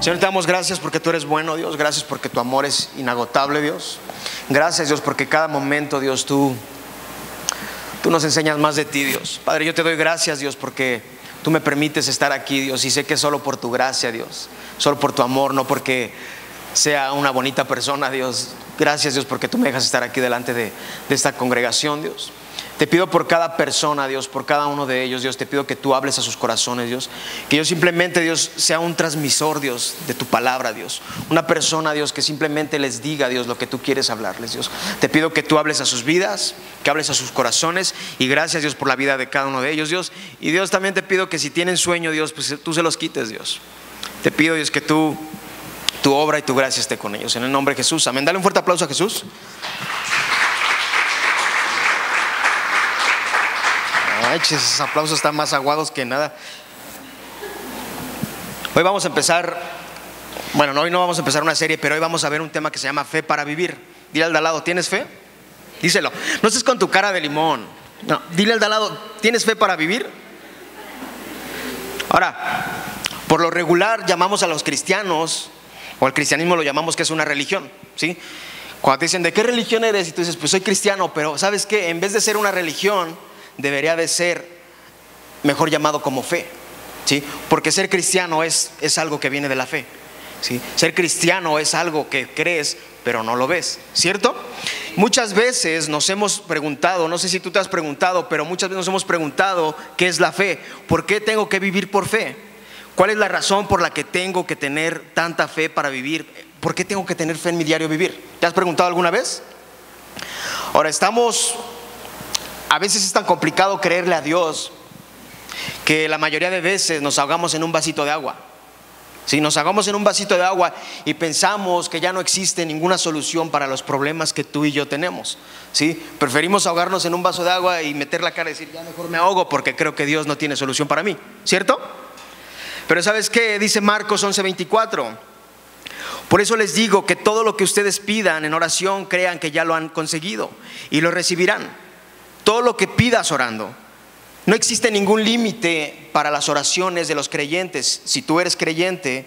Señor, te damos gracias porque tú eres bueno, Dios. Gracias porque tu amor es inagotable, Dios. Gracias, Dios, porque cada momento, Dios, tú, tú nos enseñas más de ti, Dios. Padre, yo te doy gracias, Dios, porque tú me permites estar aquí, Dios. Y sé que solo por tu gracia, Dios. Solo por tu amor, no porque sea una bonita persona, Dios. Gracias, Dios, porque tú me dejas estar aquí delante de, de esta congregación, Dios. Te pido por cada persona, Dios, por cada uno de ellos, Dios, te pido que tú hables a sus corazones, Dios. Que yo simplemente, Dios, sea un transmisor, Dios, de tu palabra, Dios. Una persona, Dios, que simplemente les diga, Dios, lo que tú quieres hablarles, Dios. Te pido que tú hables a sus vidas, que hables a sus corazones. Y gracias, Dios, por la vida de cada uno de ellos, Dios. Y Dios, también te pido que si tienen sueño, Dios, pues tú se los quites, Dios. Te pido, Dios, que tú, tu obra y tu gracia esté con ellos. En el nombre de Jesús. Amén. Dale un fuerte aplauso a Jesús. Esos aplausos están más aguados que nada. Hoy vamos a empezar, bueno, hoy no vamos a empezar una serie, pero hoy vamos a ver un tema que se llama fe para vivir. Dile al de al lado, ¿tienes fe? Díselo. No estés con tu cara de limón. No, dile al de al lado, ¿tienes fe para vivir? Ahora, por lo regular llamamos a los cristianos, o al cristianismo lo llamamos que es una religión, ¿sí? Cuando te dicen, ¿de qué religión eres? Y tú dices, pues soy cristiano, pero ¿sabes qué? En vez de ser una religión, debería de ser mejor llamado como fe, ¿sí? Porque ser cristiano es, es algo que viene de la fe, ¿sí? Ser cristiano es algo que crees, pero no lo ves, ¿cierto? Muchas veces nos hemos preguntado, no sé si tú te has preguntado, pero muchas veces nos hemos preguntado qué es la fe, por qué tengo que vivir por fe, cuál es la razón por la que tengo que tener tanta fe para vivir, por qué tengo que tener fe en mi diario vivir. ¿Te has preguntado alguna vez? Ahora estamos a veces es tan complicado creerle a Dios que la mayoría de veces nos ahogamos en un vasito de agua. Si nos ahogamos en un vasito de agua y pensamos que ya no existe ninguna solución para los problemas que tú y yo tenemos, ¿sí? Preferimos ahogarnos en un vaso de agua y meter la cara y decir, ya mejor me ahogo porque creo que Dios no tiene solución para mí, ¿cierto? Pero ¿sabes qué? Dice Marcos 11:24. Por eso les digo que todo lo que ustedes pidan en oración crean que ya lo han conseguido y lo recibirán todo lo que pidas orando. No existe ningún límite para las oraciones de los creyentes. Si tú eres creyente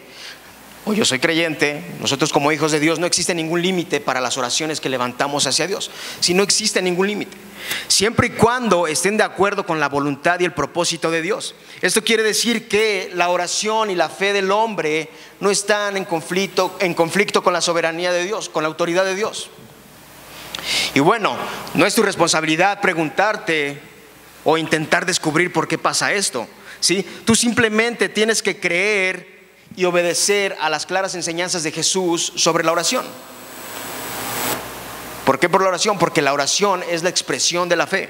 o yo soy creyente, nosotros como hijos de Dios, no existe ningún límite para las oraciones que levantamos hacia Dios. Si no existe ningún límite. Siempre y cuando estén de acuerdo con la voluntad y el propósito de Dios. Esto quiere decir que la oración y la fe del hombre no están en conflicto, en conflicto con la soberanía de Dios, con la autoridad de Dios. Y bueno, no es tu responsabilidad preguntarte o intentar descubrir por qué pasa esto. ¿sí? Tú simplemente tienes que creer y obedecer a las claras enseñanzas de Jesús sobre la oración. ¿Por qué por la oración? Porque la oración es la expresión de la fe.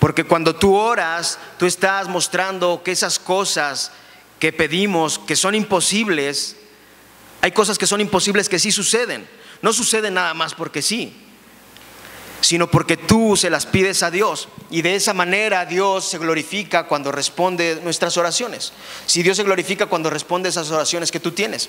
Porque cuando tú oras, tú estás mostrando que esas cosas que pedimos, que son imposibles, hay cosas que son imposibles que sí suceden. No suceden nada más porque sí sino porque tú se las pides a Dios. Y de esa manera Dios se glorifica cuando responde nuestras oraciones. Si Dios se glorifica cuando responde esas oraciones que tú tienes.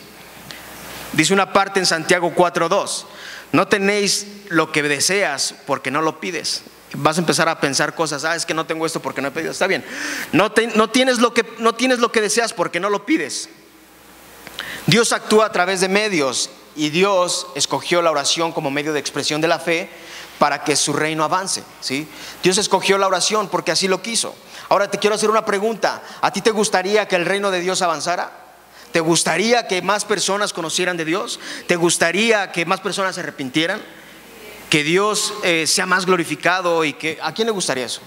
Dice una parte en Santiago 4.2, no tenéis lo que deseas porque no lo pides. Vas a empezar a pensar cosas, ah, es que no tengo esto porque no he pedido. Está bien, no, tienes lo que, no tienes lo que deseas porque no lo pides. Dios actúa a través de medios y Dios escogió la oración como medio de expresión de la fe para que su reino avance. ¿sí? Dios escogió la oración porque así lo quiso. Ahora te quiero hacer una pregunta. ¿A ti te gustaría que el reino de Dios avanzara? ¿Te gustaría que más personas conocieran de Dios? ¿Te gustaría que más personas se arrepintieran? ¿Que Dios eh, sea más glorificado y que... ¿A quién le gustaría eso?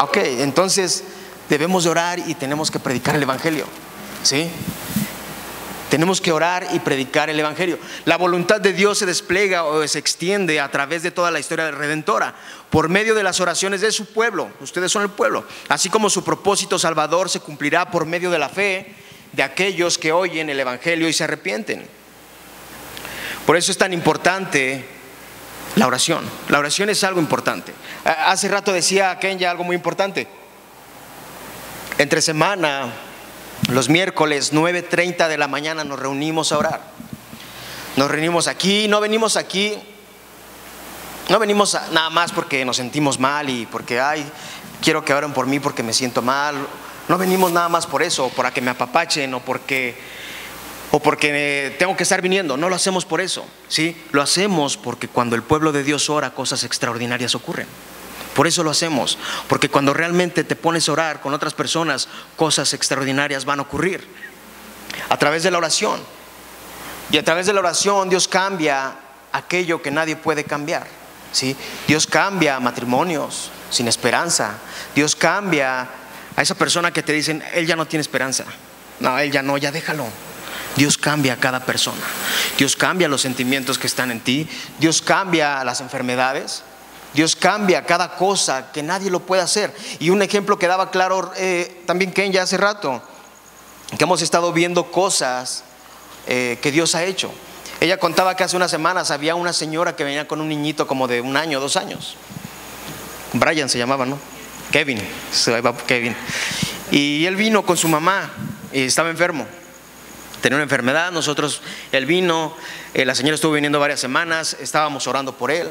Ok, entonces debemos de orar y tenemos que predicar el Evangelio. ¿Sí? Tenemos que orar y predicar el Evangelio. La voluntad de Dios se despliega o se extiende a través de toda la historia redentora, por medio de las oraciones de su pueblo. Ustedes son el pueblo. Así como su propósito salvador se cumplirá por medio de la fe de aquellos que oyen el Evangelio y se arrepienten. Por eso es tan importante la oración. La oración es algo importante. Hace rato decía Kenya algo muy importante. Entre semana los miércoles 9.30 de la mañana nos reunimos a orar. Nos reunimos aquí, no venimos aquí, no venimos nada más porque nos sentimos mal y porque, ay, quiero que oren por mí porque me siento mal. No venimos nada más por eso, para que me apapachen o porque o porque tengo que estar viniendo. No lo hacemos por eso, ¿sí? Lo hacemos porque cuando el pueblo de Dios ora, cosas extraordinarias ocurren. Por eso lo hacemos, porque cuando realmente te pones a orar con otras personas, cosas extraordinarias van a ocurrir. A través de la oración. Y a través de la oración Dios cambia aquello que nadie puede cambiar. ¿sí? Dios cambia matrimonios sin esperanza. Dios cambia a esa persona que te dicen, él ya no tiene esperanza. No, él ya no, ya déjalo. Dios cambia a cada persona. Dios cambia los sentimientos que están en ti. Dios cambia las enfermedades. Dios cambia cada cosa que nadie lo puede hacer. Y un ejemplo que daba claro eh, también Ken ya hace rato, que hemos estado viendo cosas eh, que Dios ha hecho. Ella contaba que hace unas semanas había una señora que venía con un niñito como de un año, dos años. Brian se llamaba, ¿no? Kevin, se va Kevin. Y él vino con su mamá y estaba enfermo. Tenía una enfermedad, nosotros, él vino, eh, la señora estuvo viniendo varias semanas, estábamos orando por él.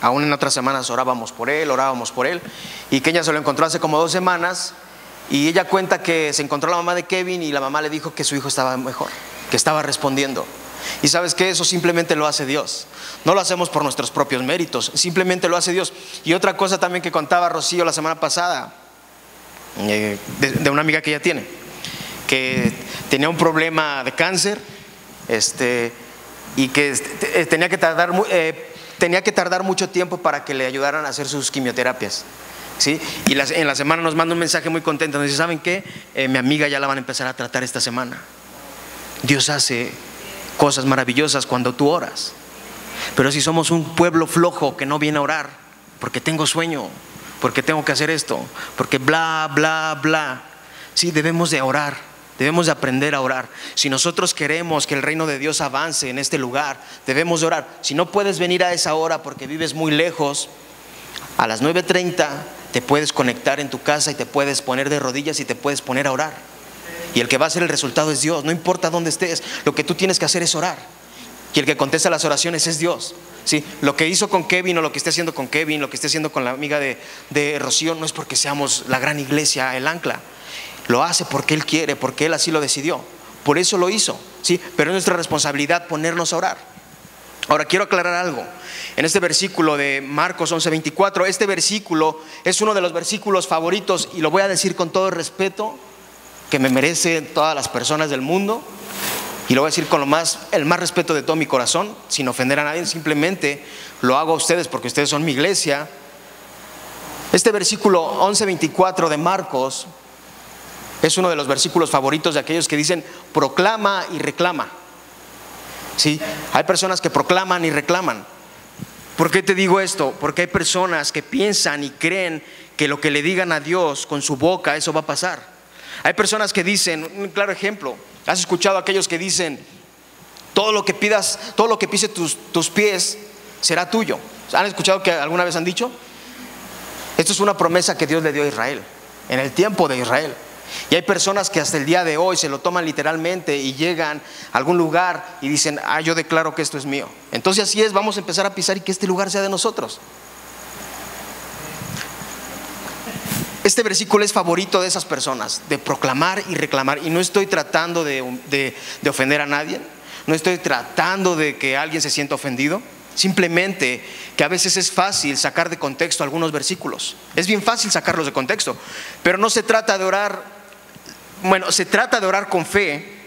Aún en otras semanas orábamos por él, orábamos por él. Y que ella se lo encontró hace como dos semanas. Y ella cuenta que se encontró la mamá de Kevin y la mamá le dijo que su hijo estaba mejor, que estaba respondiendo. Y sabes que eso simplemente lo hace Dios. No lo hacemos por nuestros propios méritos, simplemente lo hace Dios. Y otra cosa también que contaba Rocío la semana pasada, eh, de, una amiga que ella tiene, que tenía un problema de cáncer, este, y que eh, tenía que tardar eh, tenía que tardar mucho tiempo para que le ayudaran a hacer sus quimioterapias. ¿sí? Y en la semana nos manda un mensaje muy contento. Nos dice, ¿saben qué? Eh, mi amiga ya la van a empezar a tratar esta semana. Dios hace cosas maravillosas cuando tú oras. Pero si somos un pueblo flojo que no viene a orar, porque tengo sueño, porque tengo que hacer esto, porque bla, bla, bla, sí, debemos de orar. Debemos de aprender a orar. Si nosotros queremos que el reino de Dios avance en este lugar, debemos de orar. Si no puedes venir a esa hora porque vives muy lejos, a las 9.30 te puedes conectar en tu casa y te puedes poner de rodillas y te puedes poner a orar. Y el que va a ser el resultado es Dios. No importa dónde estés, lo que tú tienes que hacer es orar. Y el que contesta las oraciones es Dios. ¿sí? Lo que hizo con Kevin o lo que esté haciendo con Kevin, lo que esté haciendo con la amiga de, de Rocío, no es porque seamos la gran iglesia, el ancla. Lo hace porque Él quiere, porque Él así lo decidió. Por eso lo hizo, ¿sí? Pero es nuestra responsabilidad ponernos a orar. Ahora quiero aclarar algo. En este versículo de Marcos 11:24, este versículo es uno de los versículos favoritos y lo voy a decir con todo el respeto que me merecen todas las personas del mundo y lo voy a decir con lo más el más respeto de todo mi corazón, sin ofender a nadie, simplemente lo hago a ustedes porque ustedes son mi iglesia. Este versículo 11:24 de Marcos es uno de los versículos favoritos de aquellos que dicen proclama y reclama. ¿Sí? Hay personas que proclaman y reclaman. ¿Por qué te digo esto? Porque hay personas que piensan y creen que lo que le digan a Dios con su boca, eso va a pasar. Hay personas que dicen, un claro ejemplo, has escuchado a aquellos que dicen, todo lo que pidas, todo lo que pise tus, tus pies será tuyo. ¿Han escuchado que alguna vez han dicho? Esto es una promesa que Dios le dio a Israel, en el tiempo de Israel. Y hay personas que hasta el día de hoy se lo toman literalmente y llegan a algún lugar y dicen, ah, yo declaro que esto es mío. Entonces así es, vamos a empezar a pisar y que este lugar sea de nosotros. Este versículo es favorito de esas personas, de proclamar y reclamar. Y no estoy tratando de, de ofender a nadie, no estoy tratando de que alguien se sienta ofendido. Simplemente que a veces es fácil sacar de contexto algunos versículos. Es bien fácil sacarlos de contexto. Pero no se trata de orar, bueno, se trata de orar con fe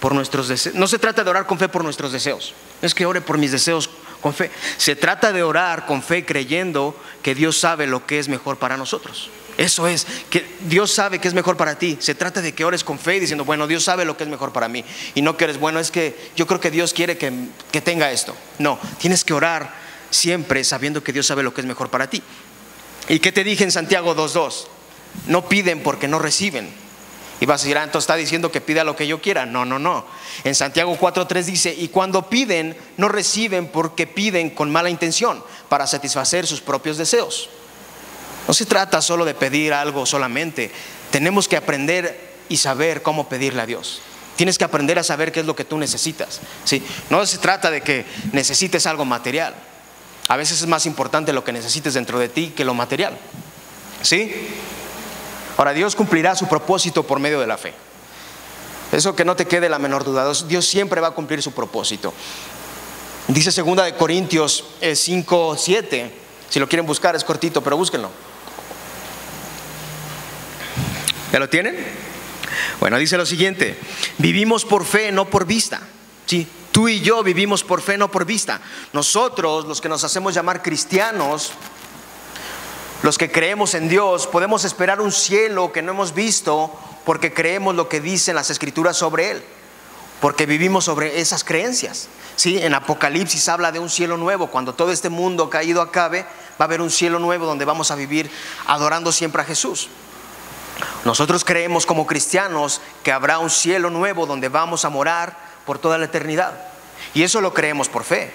por nuestros deseos. No se trata de orar con fe por nuestros deseos. No es que ore por mis deseos con fe. Se trata de orar con fe creyendo que Dios sabe lo que es mejor para nosotros. Eso es, que Dios sabe que es mejor para ti. Se trata de que ores con fe diciendo, bueno, Dios sabe lo que es mejor para mí. Y no que eres, bueno, es que yo creo que Dios quiere que, que tenga esto. No, tienes que orar siempre sabiendo que Dios sabe lo que es mejor para ti. ¿Y qué te dije en Santiago 2.2? No piden porque no reciben. Y vas a decir, ah, entonces está diciendo que pida lo que yo quiera. No, no, no. En Santiago 4.3 dice, y cuando piden, no reciben porque piden con mala intención para satisfacer sus propios deseos. No se trata solo de pedir algo solamente. Tenemos que aprender y saber cómo pedirle a Dios. Tienes que aprender a saber qué es lo que tú necesitas. ¿sí? No se trata de que necesites algo material. A veces es más importante lo que necesites dentro de ti que lo material. ¿Sí? Ahora Dios cumplirá su propósito por medio de la fe. Eso que no te quede la menor duda. Dios siempre va a cumplir su propósito. Dice segunda de Corintios 5, eh, 7. Si lo quieren buscar es cortito, pero búsquenlo. ¿Ya lo tienen? Bueno, dice lo siguiente, vivimos por fe, no por vista. Sí, tú y yo vivimos por fe, no por vista. Nosotros, los que nos hacemos llamar cristianos, los que creemos en Dios, podemos esperar un cielo que no hemos visto porque creemos lo que dicen las escrituras sobre él, porque vivimos sobre esas creencias. Sí, en Apocalipsis habla de un cielo nuevo, cuando todo este mundo caído acabe, va a haber un cielo nuevo donde vamos a vivir adorando siempre a Jesús. Nosotros creemos como cristianos que habrá un cielo nuevo donde vamos a morar por toda la eternidad. Y eso lo creemos por fe.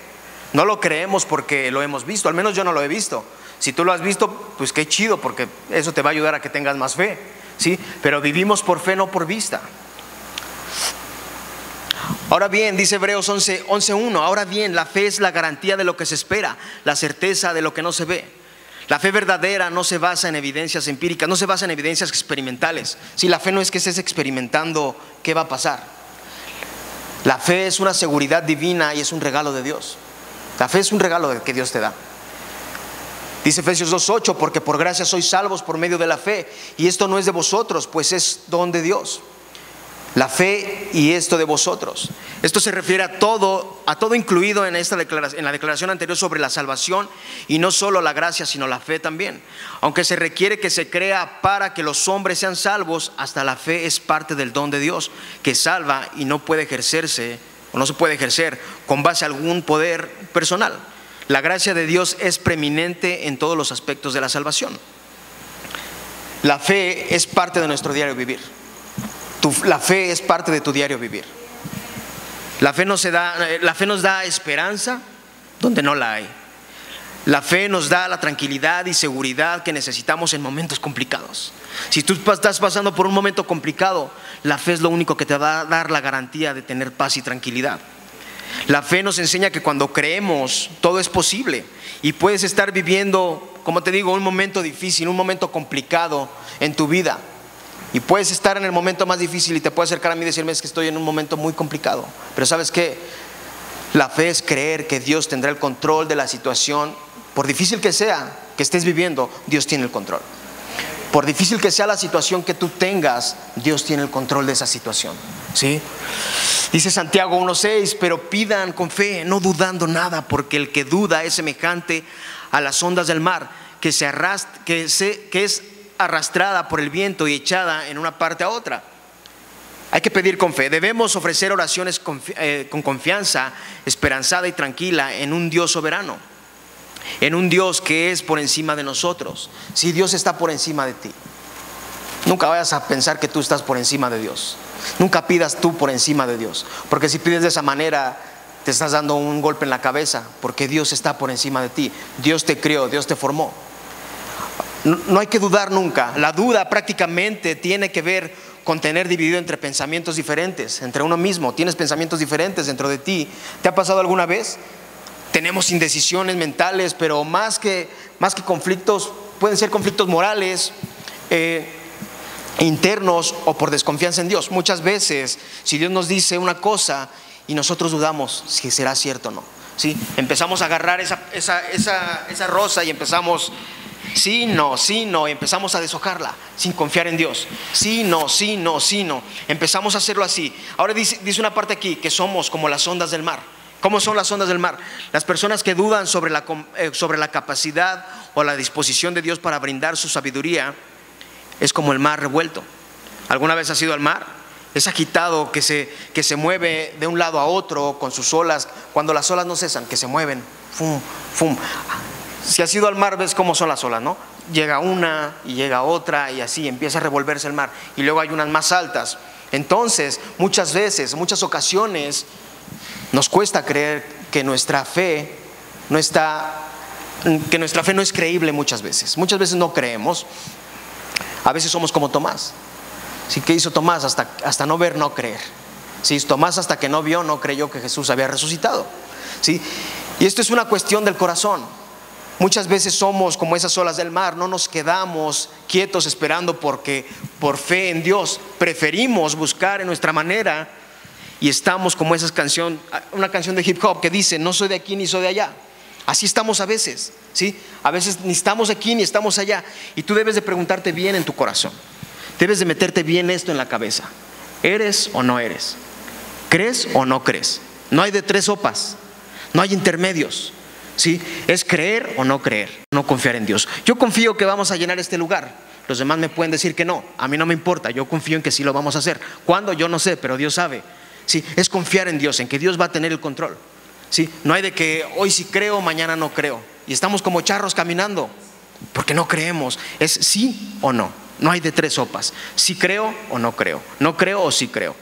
No lo creemos porque lo hemos visto, al menos yo no lo he visto. Si tú lo has visto, pues qué chido, porque eso te va a ayudar a que tengas más fe. ¿sí? Pero vivimos por fe, no por vista. Ahora bien, dice Hebreos 11.1, 11, ahora bien, la fe es la garantía de lo que se espera, la certeza de lo que no se ve. La fe verdadera no se basa en evidencias empíricas, no se basa en evidencias experimentales. Si la fe no es que estés experimentando qué va a pasar. La fe es una seguridad divina y es un regalo de Dios. La fe es un regalo que Dios te da. Dice Efesios 2.8, porque por gracia sois salvos por medio de la fe. Y esto no es de vosotros, pues es don de Dios la fe y esto de vosotros. Esto se refiere a todo, a todo incluido en, esta declaración, en la declaración anterior sobre la salvación y no solo la gracia, sino la fe también. Aunque se requiere que se crea para que los hombres sean salvos, hasta la fe es parte del don de Dios que salva y no puede ejercerse no se puede ejercer con base a algún poder personal. La gracia de Dios es preeminente en todos los aspectos de la salvación. La fe es parte de nuestro diario vivir la fe es parte de tu diario vivir. La fe, nos da, la fe nos da esperanza donde no la hay. La fe nos da la tranquilidad y seguridad que necesitamos en momentos complicados. Si tú estás pasando por un momento complicado, la fe es lo único que te va a dar la garantía de tener paz y tranquilidad. La fe nos enseña que cuando creemos todo es posible y puedes estar viviendo, como te digo, un momento difícil, un momento complicado en tu vida. Y puedes estar en el momento más difícil y te puedes acercar a mí y decirme es que estoy en un momento muy complicado. Pero sabes qué? La fe es creer que Dios tendrá el control de la situación. Por difícil que sea que estés viviendo, Dios tiene el control. Por difícil que sea la situación que tú tengas, Dios tiene el control de esa situación. ¿Sí? Dice Santiago 1.6, pero pidan con fe, no dudando nada, porque el que duda es semejante a las ondas del mar, que, se que, se, que es arrastrada por el viento y echada en una parte a otra. Hay que pedir con fe. Debemos ofrecer oraciones eh, con, confianza, esperanzada y tranquila en un Dios soberano, en un Dios que es por encima de nosotros. Si Dios está por encima de ti, nunca vayas a pensar que tú estás por encima de Dios. Nunca pidas tú por encima de Dios, porque si pides de esa manera, te estás dando un golpe en la cabeza, porque Dios está por encima de ti. Dios te crió, Dios te formó. No, hay que dudar nunca. La duda prácticamente tiene que ver con tener dividido entre pensamientos diferentes, entre uno mismo. Tienes pensamientos diferentes dentro de ti. ¿Te ha pasado alguna vez? Tenemos indecisiones mentales, pero más que, más que conflictos, pueden ser conflictos morales, eh, internos o por desconfianza en Dios. Muchas veces, si Dios nos dice una cosa y nosotros dudamos si será cierto o no. ¿sí? Empezamos a agarrar esa, esa, esa, esa rosa y empezamos Sí, no, sí, no. Empezamos a deshojarla sin confiar en Dios. Sí, no, sí, no, sí, no. Empezamos a hacerlo así. Ahora dice, una parte aquí que somos como las ondas del mar. ¿Cómo son las ondas del mar? Las personas que dudan sobre la, eh, sobre la capacidad o la disposición de Dios para brindar su sabiduría es como el mar revuelto. ¿Alguna vez has ido al mar? Es agitado que se, que se mueve de un lado a otro con sus olas, cuando las olas no cesan, que se mueven. Fum, fum. Si has ido al mar, ves cómo son las olas, ¿no? Llega una y llega otra y así empieza a revolverse el mar. Y luego hay unas más altas. Entonces, muchas veces, muchas ocasiones, nos cuesta creer que nuestra fe no está, que nuestra fe no es creíble muchas veces. Muchas veces no creemos. A veces somos como Tomás. ¿Sí? ¿Qué hizo Tomás? Hasta, hasta no ver, no creer. ¿Sí? Tomás hasta que no vio, no creyó que Jesús había resucitado. ¿Sí? Y esto es una cuestión del corazón. Muchas veces somos como esas olas del mar, no nos quedamos quietos esperando porque por fe en Dios preferimos buscar en nuestra manera y estamos como esa canción, una canción de hip hop que dice, no soy de aquí ni soy de allá. Así estamos a veces, ¿sí? A veces ni estamos aquí ni estamos allá. Y tú debes de preguntarte bien en tu corazón. Debes de meterte bien esto en la cabeza. ¿Eres o no eres? ¿Crees o no crees? No hay de tres sopas, no hay intermedios. ¿Sí? Es creer o no creer, no confiar en Dios. Yo confío que vamos a llenar este lugar. Los demás me pueden decir que no, a mí no me importa, yo confío en que sí lo vamos a hacer. ¿Cuándo? Yo no sé, pero Dios sabe. ¿Sí? Es confiar en Dios, en que Dios va a tener el control. ¿Sí? No hay de que hoy sí creo, mañana no creo. Y estamos como charros caminando, porque no creemos. Es sí o no. No hay de tres sopas. Si creo o no creo. No creo o sí creo.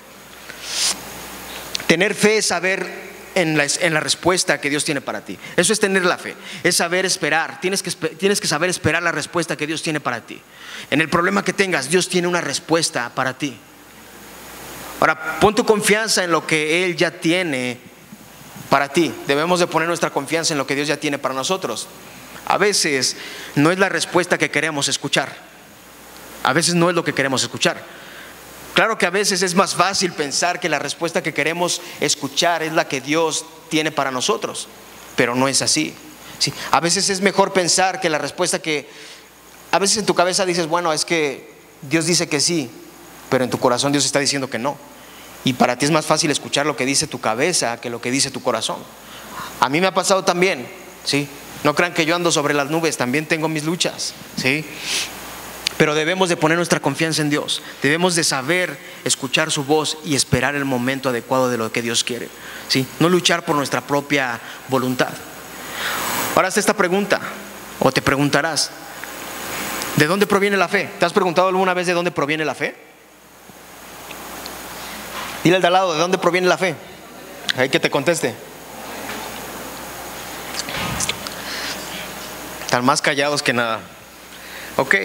Tener fe es saber en la, respuesta que Dios tiene para ti. Eso es tener la fe, es saber esperar. Tienes que, tienes que saber esperar la respuesta que Dios tiene para ti. En el problema que tengas, Dios tiene una respuesta para ti. Ahora, pon tu confianza en lo que Él ya tiene para ti. Debemos de poner nuestra confianza en lo que Dios ya tiene para nosotros. A veces no es la respuesta que queremos escuchar. A veces no es lo que queremos escuchar. Claro que a veces es más fácil pensar que la respuesta que queremos escuchar es la que Dios tiene para nosotros, pero no es así. Sí, a veces es mejor pensar que la respuesta que... A veces en tu cabeza dices, bueno, es que Dios dice que sí, pero en tu corazón Dios está diciendo que no. Y para ti es más fácil escuchar lo que dice tu cabeza que lo que dice tu corazón. A mí me ha pasado también, ¿sí? No crean que yo ando sobre las nubes, también tengo mis luchas, ¿sí? Pero debemos de poner nuestra confianza en Dios. Debemos de saber escuchar su voz y esperar el momento adecuado de lo que Dios quiere. ¿sí? No luchar por nuestra propia voluntad. Ahora haz esta pregunta, o te preguntarás, ¿de dónde proviene la fe? ¿Te has preguntado alguna vez de dónde proviene la fe? Dile al de al lado, ¿de dónde proviene la fe? Hay que te conteste. Están más callados que nada. Ok.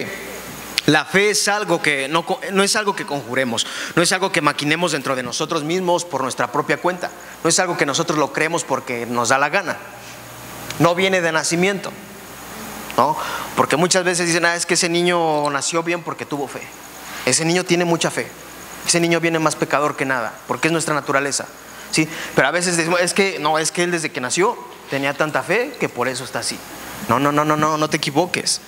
La fe es algo que no, no, es algo que conjuremos, no es algo que maquinemos dentro de nosotros mismos por nuestra propia cuenta, no es algo que nosotros lo creemos porque nos da la gana. No viene de nacimiento, ¿no? Porque muchas veces dicen, ah, es que ese niño nació bien porque tuvo fe. Ese niño tiene mucha fe. Ese niño viene más pecador que nada, porque es nuestra naturaleza. ¿sí? Pero a veces decimos, es que no, es que él desde que nació tenía tanta fe que por eso está así. No, no, no, no, no, no te equivoques.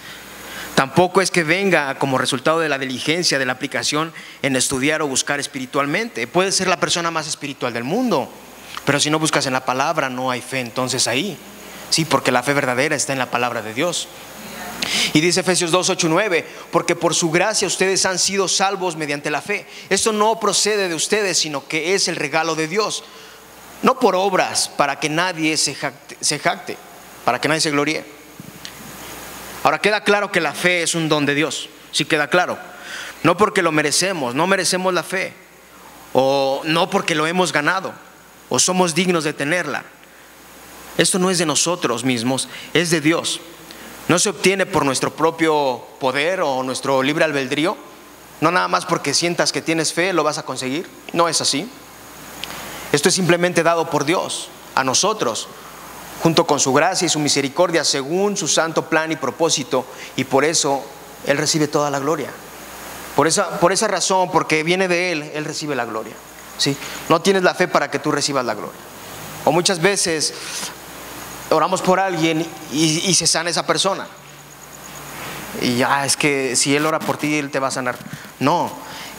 Tampoco es que venga como resultado de la diligencia, de la aplicación en estudiar o buscar espiritualmente. Puede ser la persona más espiritual del mundo, pero si no buscas en la palabra no hay fe entonces ahí. Sí, porque la fe verdadera está en la palabra de Dios. Y dice Efesios 2, 8, 9, porque por su gracia ustedes han sido salvos mediante la fe. Esto no procede de ustedes, sino que es el regalo de Dios. No por obras, para que nadie se jacte, para que nadie se gloríe Ahora queda claro que la fe es un don de Dios, sí queda claro. No porque lo merecemos, no merecemos la fe, o no porque lo hemos ganado, o somos dignos de tenerla. Esto no es de nosotros mismos, es de Dios. No se obtiene por nuestro propio poder o nuestro libre albedrío. No nada más porque sientas que tienes fe lo vas a conseguir. No es así. Esto es simplemente dado por Dios a nosotros junto con su gracia y su misericordia, según su santo plan y propósito, y por eso Él recibe toda la gloria. Por esa, por esa razón, porque viene de Él, Él recibe la gloria. ¿sí? No tienes la fe para que tú recibas la gloria. O muchas veces oramos por alguien y, se sana esa persona. Y ya es que si Él ora por ti, Él te va a sanar. No,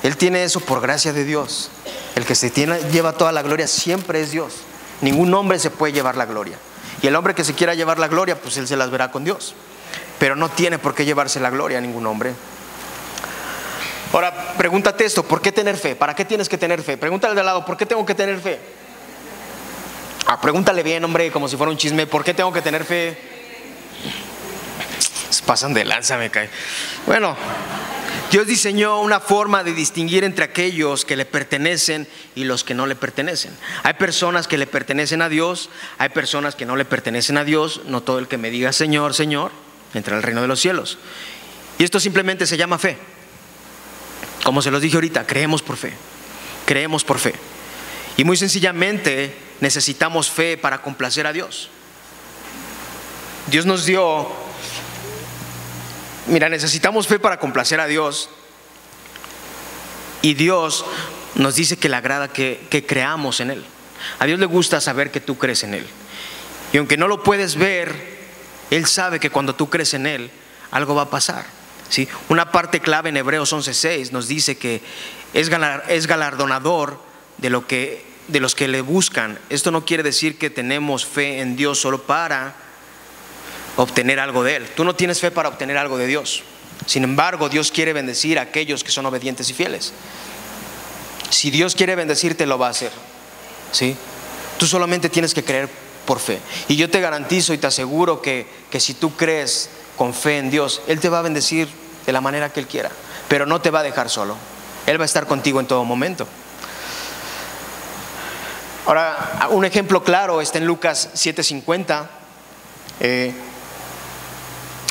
Él tiene eso por gracia de Dios. El que se tiene, lleva toda la gloria siempre es Dios. Ningún hombre se puede llevar la gloria. Y el hombre que se quiera llevar la gloria, pues él se las verá con Dios. Pero no tiene por qué llevarse la gloria a ningún hombre. Ahora, pregúntate esto, ¿por qué tener fe? ¿Para qué tienes que tener fe? Pregúntale de al lado, ¿por qué tengo que tener fe? Ah, pregúntale bien, hombre, como si fuera un chisme, ¿por qué tengo que tener fe? Se pasan de lanza, me cae. Bueno, Dios diseñó una forma de distinguir entre aquellos que le pertenecen y los que no le pertenecen. Hay personas que le pertenecen a Dios, hay personas que no le pertenecen a Dios. No todo el que me diga Señor, Señor, entra al reino de los cielos. Y esto simplemente se llama fe. Como se los dije ahorita, creemos por fe. Creemos por fe. Y muy sencillamente necesitamos fe para complacer a Dios. Dios nos dio, mira, necesitamos fe para complacer a Dios. Y Dios nos dice que le agrada que, creamos en Él. A Dios le gusta saber que tú crees en Él. Y aunque no lo puedes ver, Él sabe que cuando tú crees en Él, algo va a pasar. ¿sí? Una parte clave en Hebreos 11:6 nos dice que es galardonador de, lo que, de los que le buscan. Esto no quiere decir que tenemos fe en Dios solo para obtener algo de Él. Tú no tienes fe para obtener algo de Dios. Sin embargo, Dios quiere bendecir a aquellos que son obedientes y fieles. Si Dios quiere bendecirte, lo va a hacer. ¿sí? Tú solamente tienes que creer por fe. Y yo te garantizo y te aseguro que, que si tú crees con fe en Dios, Él te va a bendecir de la manera que Él quiera, pero no te va a dejar solo. Él va a estar contigo en todo momento. Ahora, un ejemplo claro está en Lucas 7:50. Eh,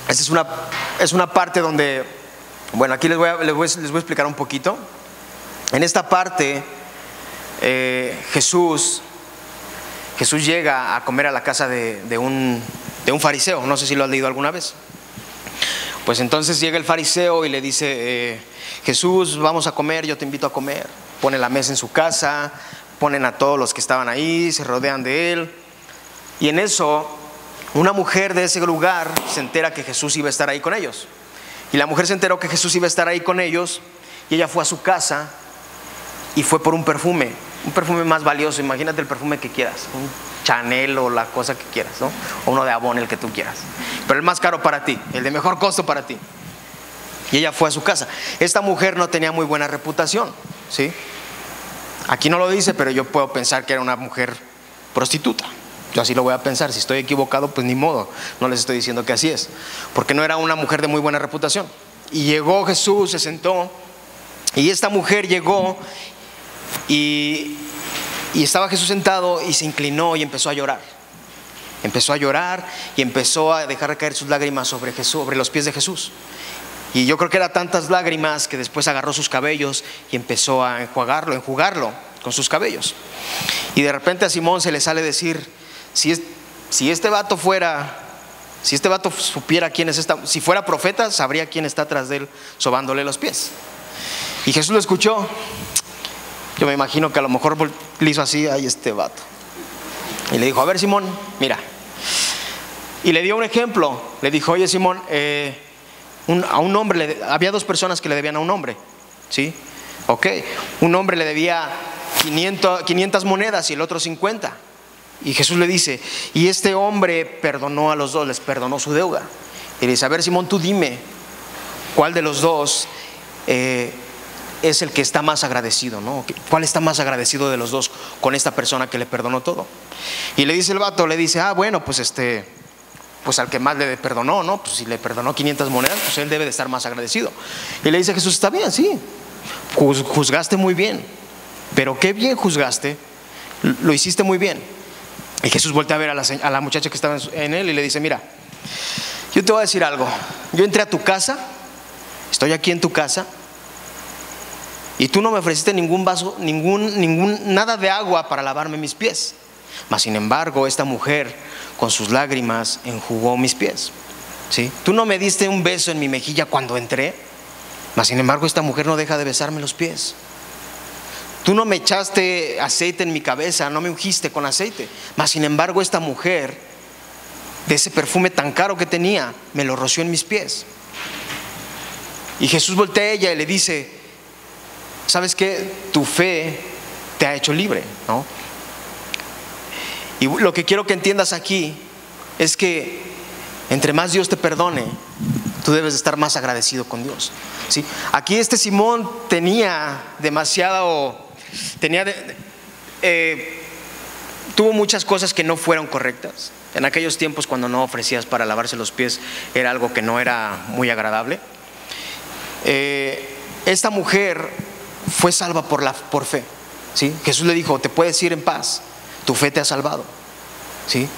esta es una, es una parte donde, bueno, aquí les voy, a, les voy, a explicar un poquito. En esta parte, eh, Jesús, Jesús llega a comer a la casa de, un, de un fariseo, no sé si lo has leído alguna vez. Pues entonces llega el fariseo y le dice, eh, Jesús, vamos a comer, yo te invito a comer. Pone la mesa en su casa, ponen a todos los que estaban ahí, se rodean de él. Y en eso, una mujer de ese lugar se entera que Jesús iba a estar ahí con ellos. Y la mujer se enteró que Jesús iba a estar ahí con ellos y ella fue a su casa y fue por un perfume, un perfume más valioso, imagínate el perfume que quieras, Chanel o la cosa que quieras, ¿no? O uno de Avon, el que tú quieras. Pero el más caro para ti, el de mejor costo para ti. Y ella fue a su casa. Esta mujer no tenía muy buena reputación, ¿sí? Aquí no lo dice, pero yo puedo pensar que era una mujer prostituta. Yo así lo voy a pensar. Si estoy equivocado, pues ni modo. No les estoy diciendo que así es. Porque no era una mujer de muy buena reputación. Y llegó Jesús, se sentó. Y esta mujer llegó y estaba Jesús sentado y se inclinó y empezó a llorar. Empezó a llorar y empezó a dejar caer sus lágrimas sobre los pies de Jesús. Y yo creo que era tantas lágrimas que después agarró sus cabellos y empezó a enjuagarlo, enjugarlo con sus cabellos. Y de repente a Simón se le sale decir, si, es, si este vato fuera, si este vato supiera quién es esta, si fuera profeta, sabría quién está atrás de él sobándole los pies. Y Jesús lo escuchó yo me imagino que a lo mejor le hizo así a este vato. Y le dijo, a ver Simón, mira. Y le dio un ejemplo. Le dijo, oye Simón, eh, a un hombre, había dos personas que le debían a un hombre. ¿Sí? Ok. Un hombre le debía 500, 500 monedas y el otro 50. Y Jesús le dice, y este hombre perdonó a los dos, les perdonó su deuda. Y le dice, a ver Simón, tú dime, ¿cuál de los dos eh, es el que está más agradecido, ¿no? ¿Cuál está más agradecido de los dos con esta persona que le perdonó todo? Y le dice el vato, le dice, ah, bueno, pues este, pues al que más le perdonó, ¿no? Pues si le perdonó 500 monedas, pues él debe de estar más agradecido. Y le dice Jesús, está bien, sí, juzgaste muy bien, pero qué bien juzgaste, lo hiciste muy bien. Y Jesús vuelve a ver a la, a la muchacha que estaba en él y le dice, mira, yo te voy a decir algo, yo entré a tu casa, estoy aquí en tu casa, y tú no me ofreciste ningún vaso, ningún, ningún, nada de agua para lavarme mis pies. Mas sin embargo, esta mujer con sus lágrimas enjugó mis pies. ¿Sí? Tú no me diste un beso en mi mejilla cuando entré. Mas sin embargo, esta mujer no deja de besarme los pies. Tú no me echaste aceite en mi cabeza, no me ungiste con aceite. Mas sin embargo, esta mujer, de ese perfume tan caro que tenía, me lo roció en mis pies. Y Jesús voltea a ella y le dice, ¿sabes qué? Tu fe te ha hecho libre, ¿no? Y lo que quiero que entiendas aquí es que entre más Dios te perdone, tú debes estar más agradecido con Dios. ¿sí? Aquí este Simón tenía demasiado, tenía, eh, tuvo muchas cosas que no fueron correctas. En aquellos tiempos cuando no ofrecías para lavarse los pies era algo que no era muy agradable. Eh, esta mujer fue salva por, la, por fe. ¿sí? Jesús le dijo, te puedes ir en paz, tu fe te ha salvado. ¿sí?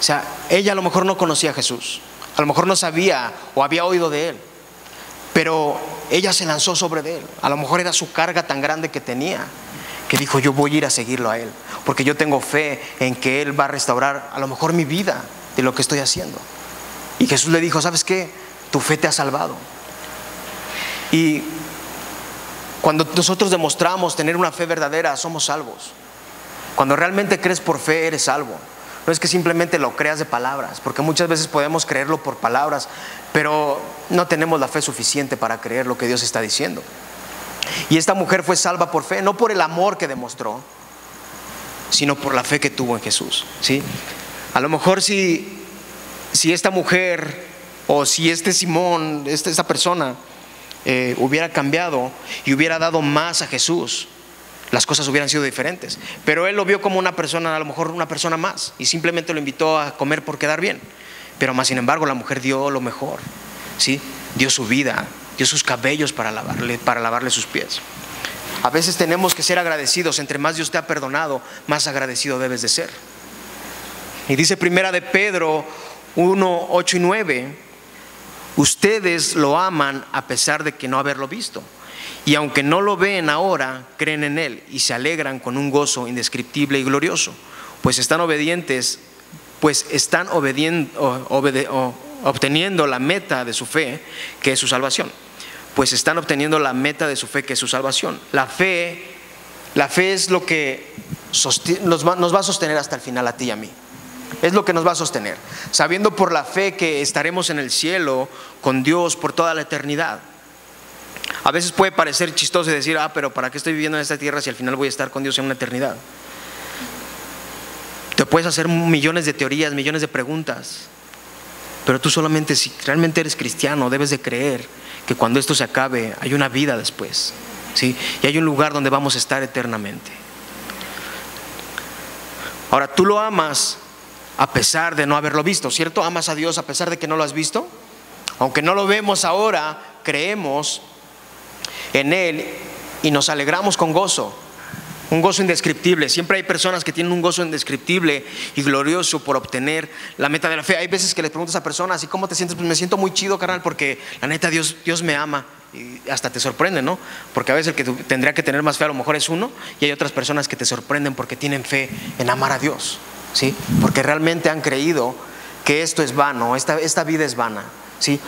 O sea, ella a lo mejor no conocía a Jesús, a lo mejor no sabía o había oído de él, pero ella se lanzó sobre él. A lo mejor era su carga tan grande que tenía, que dijo, yo voy a ir a seguirlo a él, porque yo tengo fe en que él va a restaurar a lo mejor mi vida de lo que estoy haciendo. Y Jesús le dijo, ¿sabes qué? Tu fe te ha salvado. Y cuando nosotros demostramos tener una fe verdadera, somos salvos. Cuando realmente crees por fe, eres salvo. No es que simplemente lo creas de palabras, porque muchas veces podemos creerlo por palabras, pero no tenemos la fe suficiente para creer lo que Dios está diciendo. Y esta mujer fue salva por fe, no por el amor que demostró, sino por la fe que tuvo en Jesús. ¿sí? A lo mejor si, si esta mujer o si este Simón, esta, esta persona, eh, hubiera cambiado y hubiera dado más a Jesús, las cosas hubieran sido diferentes. Pero él lo vio como una persona, a lo mejor una persona más, y simplemente lo invitó a comer por quedar bien. Pero más sin embargo, la mujer dio lo mejor, ¿sí? Dio su vida, dio sus cabellos para lavarle, para lavarle sus pies. A veces tenemos que ser agradecidos. Entre más Dios te ha perdonado, más agradecido debes de ser. Y dice primera de Pedro 1, 8 y 9, ustedes lo aman a pesar de que no haberlo visto. Y aunque no lo ven ahora, creen en Él y se alegran con un gozo indescriptible y glorioso, pues están obedientes, pues están obteniendo la meta de su fe, que es su salvación pues están obteniendo la meta de su fe, que es su salvación. La fe, la fe es lo que nos va, nos va a sostener hasta el final a ti y a mí. Es lo que nos va a sostener, sabiendo por la fe que estaremos en el cielo con Dios por toda la eternidad. A veces puede parecer chistoso decir, ah, pero ¿para qué estoy viviendo en esta tierra si al final voy a estar con Dios en una eternidad? Te puedes hacer millones de teorías, millones de preguntas, pero tú solamente si realmente eres cristiano debes de creer que cuando esto se acabe hay una vida después, ¿sí? Y hay un lugar donde vamos a estar eternamente. Ahora, tú lo amas a pesar de no haberlo visto, ¿cierto? Amas a Dios a pesar de que no lo has visto. Aunque no lo vemos ahora, creemos en Él y nos alegramos con gozo un gozo indescriptible. Siempre hay personas que tienen un gozo indescriptible y glorioso por obtener la meta de la fe. Hay veces que les preguntas a personas, ¿y cómo te sientes? Pues me siento muy chido, carnal, porque la neta Dios, Dios me ama. Y hasta te sorprende, ¿no? Porque a veces el que tendría que tener más fe a lo mejor es uno y hay otras personas que te sorprenden porque tienen fe en amar a Dios, ¿sí? Porque realmente han creído que esto es vano, esta, esta vida es vana, ¿sí?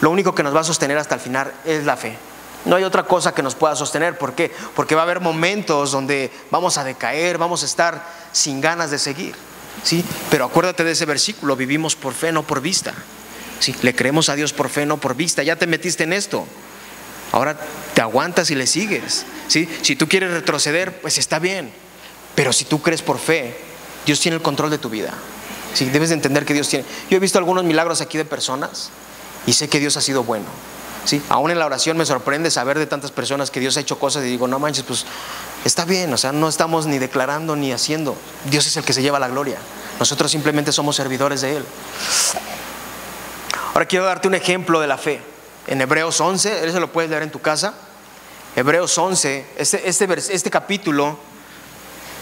Lo único que nos va a sostener hasta el final es la fe. No hay otra cosa que nos pueda sostener. ¿Por qué? Porque va a haber momentos donde vamos a decaer, vamos a estar sin ganas de seguir. ¿sí? Pero acuérdate de ese versículo, vivimos por fe, no por vista. ¿sí? Le creemos a Dios por fe, no por vista. Ya te metiste en esto. Ahora te aguantas y le sigues. ¿sí? Si tú quieres retroceder, pues está bien. Pero si tú crees por fe, Dios tiene el control de tu vida. ¿sí? Debes de entender que Dios tiene. Yo he visto algunos milagros aquí de personas y sé que Dios ha sido bueno. ¿Sí? Aún en la oración me sorprende saber de tantas personas que Dios ha hecho cosas y digo, no manches, pues está bien, o sea, no estamos ni declarando ni haciendo. Dios es el que se lleva la gloria. Nosotros simplemente somos servidores de Él. Ahora quiero darte un ejemplo de la fe. En Hebreos 11, eso lo puedes leer en tu casa. Hebreos 11, este, este, este capítulo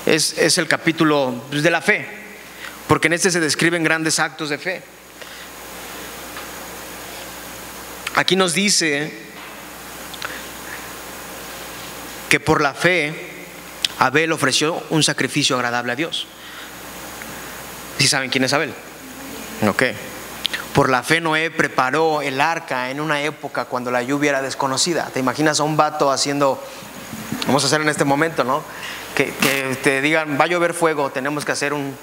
es, es el capítulo de la fe, porque en este se describen grandes actos de fe. Aquí nos dice que por la fe Abel ofreció un sacrificio agradable a Dios. ¿Sí saben quién es Abel? Ok. Por la fe Noé preparó el arca en una época cuando la lluvia era desconocida. ¿Te imaginas a un vato haciendo, vamos a hacer en este momento, ¿no? Que, que te digan, va a llover fuego, tenemos que hacer un,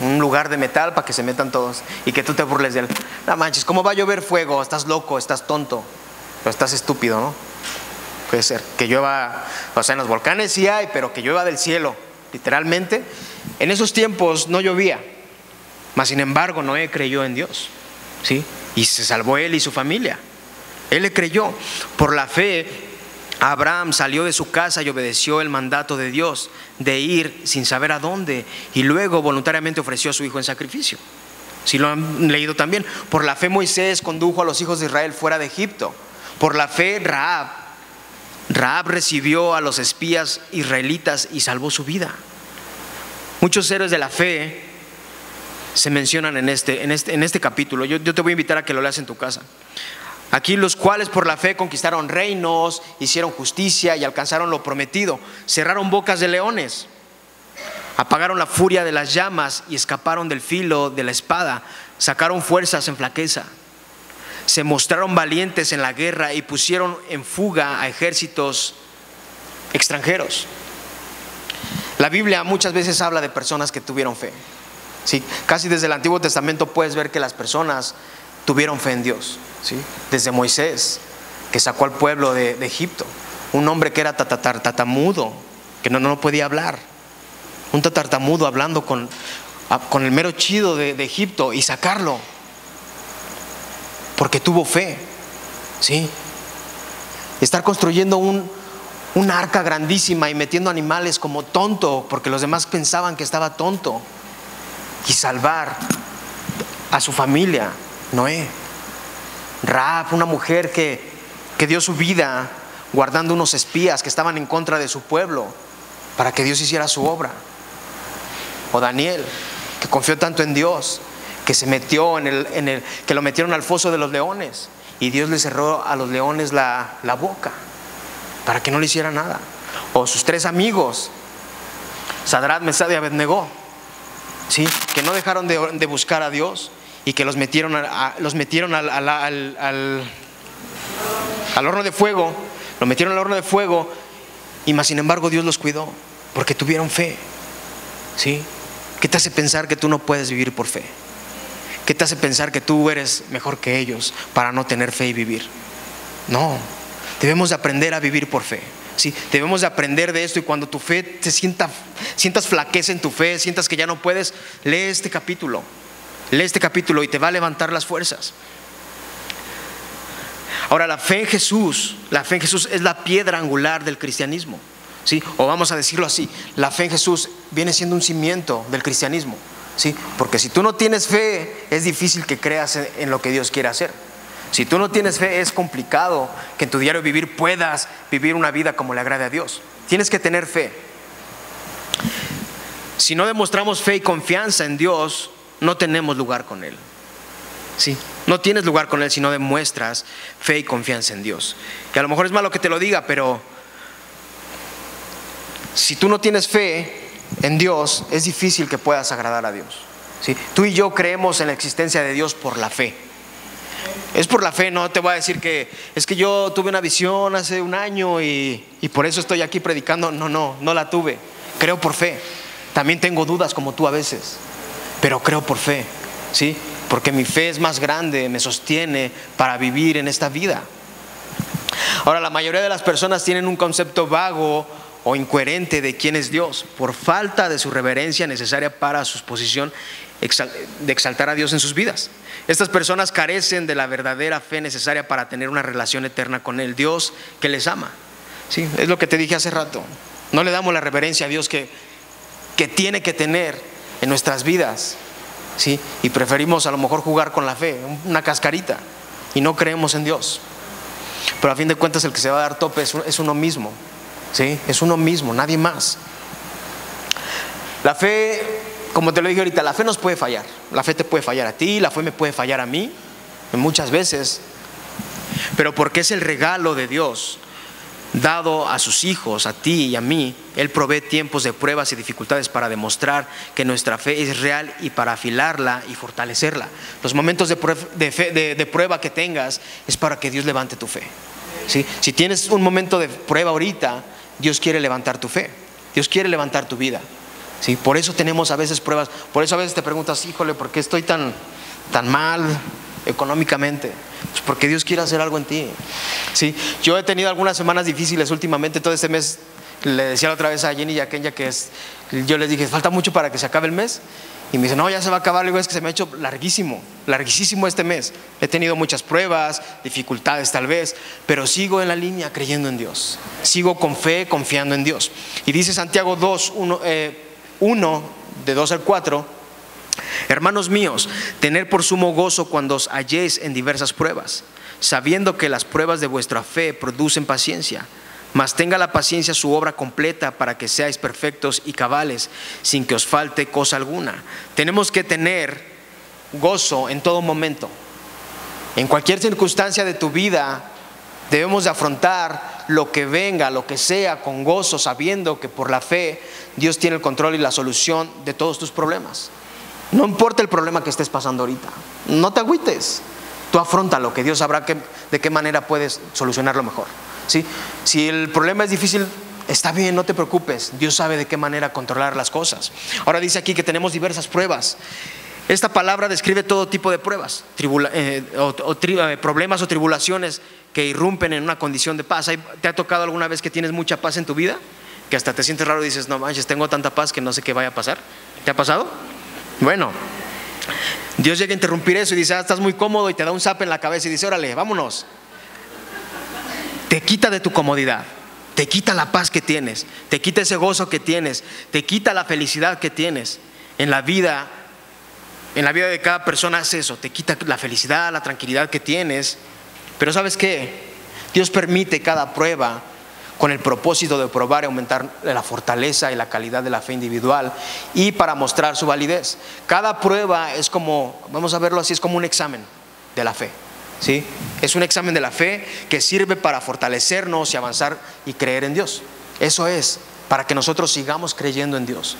un lugar de metal para que se metan todos y que tú te burles de él. No manches, ¿cómo va a llover fuego? Estás loco, estás tonto, pero estás estúpido, ¿no? Puede ser que llueva, o sea, en los volcanes sí hay, pero que llueva del cielo, literalmente. En esos tiempos no llovía, mas sin embargo Noé creyó en Dios, ¿sí? Y se salvó él y su familia. Él le creyó. Por la fe Abraham salió de su casa y obedeció el mandato de Dios de ir sin saber a dónde y luego voluntariamente ofreció a su hijo en sacrificio. Si lo han leído también, por la fe Moisés condujo a los hijos de Israel fuera de Egipto. Por la fe Raab, Raab recibió a los espías israelitas y salvó su vida. Muchos héroes de la fe se mencionan en este, en este, en este capítulo. Yo, yo te voy a invitar a que lo leas en tu casa. Aquí los cuales por la fe conquistaron reinos, hicieron justicia y alcanzaron lo prometido, cerraron bocas de leones, apagaron la furia de las llamas y escaparon del filo de la espada, sacaron fuerzas en flaqueza, se mostraron valientes en la guerra y pusieron en fuga a ejércitos extranjeros. La Biblia muchas veces habla de personas que tuvieron fe. ¿sí? Casi desde el Antiguo Testamento puedes ver que las personas tuvieron fe en Dios. ¿Sí? Desde Moisés, que sacó al pueblo de, Egipto. Un hombre que era tatamudo, que no, no podía hablar. Un tatartamudo hablando con, con el mero chido de, de Egipto y sacarlo. Porque tuvo fe. ¿sí? Estar construyendo un, una arca grandísima y metiendo animales como tonto, porque los demás pensaban que estaba tonto, y salvar a su familia, Noé. Raab, una mujer que, que dio su vida guardando unos espías que estaban en contra de su pueblo para que Dios hiciera su obra. O Daniel, que confió tanto en Dios, que se metió en el, en el que lo metieron al foso de los leones y Dios le cerró a los leones la, la boca para que no le hiciera nada. O sus tres amigos, Sadrat, Mesad y Abednego, ¿sí? que no dejaron de, buscar a Dios y que los metieron, los metieron al, al, horno de fuego, lo metieron al horno de fuego y más sin embargo Dios los cuidó porque tuvieron fe. ¿Sí? ¿Qué te hace pensar que tú no puedes vivir por fe? ¿Qué te hace pensar que tú eres mejor que ellos para no tener fe y vivir? No, Debemos de aprender a vivir por fe. ¿sí? Debemos de aprender de esto y cuando tu fe te sienta, sientas flaqueza en tu fe, sientas que ya no puedes, lee este capítulo. Lee este capítulo y te va a levantar las fuerzas. Ahora, la fe en Jesús, la fe en Jesús es la piedra angular del cristianismo. ¿sí? O vamos a decirlo así, la fe en Jesús viene siendo un cimiento del cristianismo. ¿sí? Porque si tú no tienes fe, es difícil que creas en lo que Dios quiere hacer. Si tú no tienes fe, es complicado que en tu diario vivir puedas vivir una vida como le agrade a Dios. Tienes que tener fe. Si no demostramos fe y confianza en Dios, no tenemos lugar con Él. Sí, no tienes lugar con Él si no demuestras fe y confianza en Dios. Y a lo mejor es malo que te lo diga, pero si tú no tienes fe en Dios, es difícil que puedas agradar a Dios. ¿Sí? Tú y yo creemos en la existencia de Dios por la fe. Es por la fe, no te voy a decir que es que yo tuve una visión hace un año y, por eso estoy aquí predicando. No, no, no la tuve. Creo por fe. También tengo dudas como tú a veces, pero creo por fe, ¿sí? Porque mi fe es más grande, me sostiene para vivir en esta vida. Ahora, la mayoría de las personas tienen un concepto vago o incoherente de quién es Dios, por falta de su reverencia necesaria para su posición de exaltar a Dios en sus vidas. Estas personas carecen de la verdadera fe necesaria para tener una relación eterna con el Dios que les ama. ¿Sí? Es lo que te dije hace rato. No le damos la reverencia a Dios que, que tiene que tener en nuestras vidas. ¿Sí? Y preferimos a lo mejor jugar con la fe, una cascarita, y no creemos en Dios. Pero a fin de cuentas el que se va a dar tope es uno mismo. ¿Sí? Es uno mismo, nadie más. La fe como te lo dije ahorita, la fe nos puede fallar. La fe te puede fallar a ti, la fe me puede fallar a mí, muchas veces. Pero porque es el regalo de Dios dado a sus hijos, a ti y a mí, Él provee tiempos de pruebas y dificultades para demostrar que nuestra fe es real y para afilarla y fortalecerla. Los momentos de, prueba, que tengas es para que Dios levante tu fe. Si tienes un momento de prueba ahorita, Dios quiere levantar tu fe, Dios quiere levantar tu vida. Por eso tenemos a veces pruebas, por eso a veces te preguntas, híjole, ¿por qué estoy tan, tan mal económicamente? Pues porque Dios quiere hacer algo en ti. ¿sí? Yo he tenido algunas semanas difíciles últimamente, todo este mes le decía otra vez a Jenny y a Kenya que es, yo les dije, falta mucho para que se acabe el mes. Y me dice, no, ya se va a acabar. Le digo, es que se me ha hecho larguísimo, larguísimo este mes. He tenido muchas pruebas, dificultades tal vez, pero sigo en la línea creyendo en Dios. Sigo con fe, confiando en Dios. Y dice Santiago 2, 1, 1, de 2 al 4, hermanos míos, tener por sumo gozo cuando os halléis en diversas pruebas, sabiendo que las pruebas de vuestra fe producen paciencia. Mas tenga la paciencia su obra completa para que seáis perfectos y cabales, sin que os falte cosa alguna. Tenemos que tener gozo en todo momento. En cualquier circunstancia de tu vida, debemos de afrontar lo que venga, lo que sea, con gozo, sabiendo que por la fe Dios tiene el control y la solución de todos tus problemas. No importa el problema que estés pasando ahorita. No te agüites. Tú afronta lo que Dios sabrá que, de qué manera puedes solucionarlo mejor. ¿sí? Si el problema es difícil, está bien, no te preocupes. Dios sabe de qué manera controlar las cosas. Ahora dice aquí que tenemos diversas pruebas. Esta palabra describe todo tipo de pruebas, eh, eh, problemas o tribulaciones que irrumpen en una condición de paz. ¿Te ha tocado alguna vez que tienes mucha paz en tu vida? Que hasta te sientes raro y dices, no manches, tengo tanta paz que no sé qué vaya a pasar. ¿Te ha pasado? Bueno, Dios llega a interrumpir eso y dice, ah, estás muy cómodo y te da un zap en la cabeza y dice, órale, vámonos. Te quita de tu comodidad, te quita la paz que tienes, te quita ese gozo que tienes, te quita la felicidad que tienes. En la vida, en la vida de cada persona es eso, te quita la felicidad, la tranquilidad que tienes. Pero ¿sabes qué? Dios permite cada prueba con el propósito de probar y aumentar la fortaleza y la calidad de la fe individual y para mostrar su validez. Cada prueba es como, vamos a verlo así, es como un examen de la fe. ¿sí? Es un examen de la fe que sirve para fortalecernos y avanzar y creer en Dios. Eso es, para que nosotros sigamos creyendo en Dios.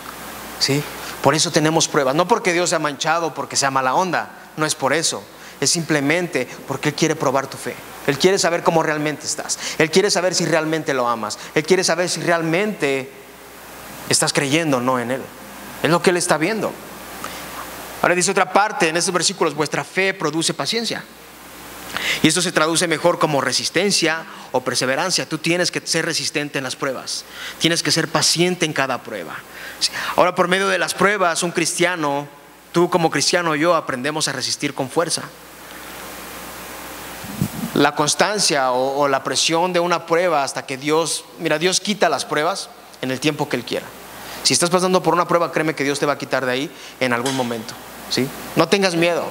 ¿sí? Por eso tenemos pruebas, no porque Dios sea manchado, porque sea mala onda, no es por eso es simplemente porque Él quiere probar tu fe. Él quiere saber cómo realmente estás. Él quiere saber si realmente lo amas. Él quiere saber si realmente estás creyendo o no en Él. Es lo que Él está viendo. Ahora dice otra parte en estos versículos, vuestra fe produce paciencia. Y esto se traduce mejor como resistencia o perseverancia. Tú tienes que ser resistente en las pruebas. Tienes que ser paciente en cada prueba. Ahora por medio de las pruebas, un cristiano, tú como cristiano yo aprendemos a resistir con fuerza la constancia o, la presión de una prueba hasta que Dios, mira, Dios quita las pruebas en el tiempo que Él quiera. Si estás pasando por una prueba, créeme que Dios te va a quitar de ahí en algún momento. ¿sí? No tengas miedo,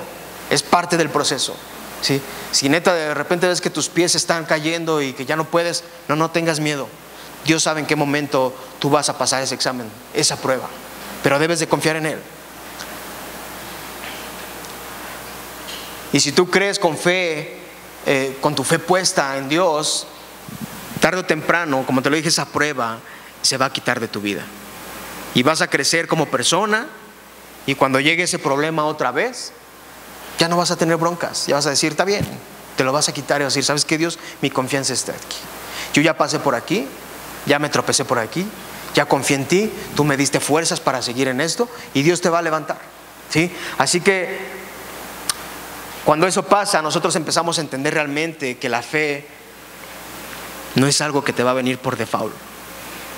es parte del proceso. ¿sí? Si neta de repente ves que tus pies están cayendo y que ya no puedes, no, no tengas miedo. Dios sabe en qué momento tú vas a pasar ese examen, esa prueba. Pero debes de confiar en Él. Y si tú crees con fe eh, con tu fe puesta en Dios, tarde o temprano, como te lo dije, esa prueba se va a quitar de tu vida. Y vas a crecer como persona y cuando llegue ese problema otra vez, ya no vas a tener broncas, ya vas a decir, está bien, te lo vas a quitar y vas a decir, ¿sabes qué Dios? Mi confianza está aquí. Yo ya pasé por aquí, ya me tropecé por aquí, ya confié en ti, tú me diste fuerzas para seguir en esto y Dios te va a levantar. ¿sí? Así que cuando eso pasa, nosotros empezamos a entender realmente que la fe no es algo que te va a venir por default,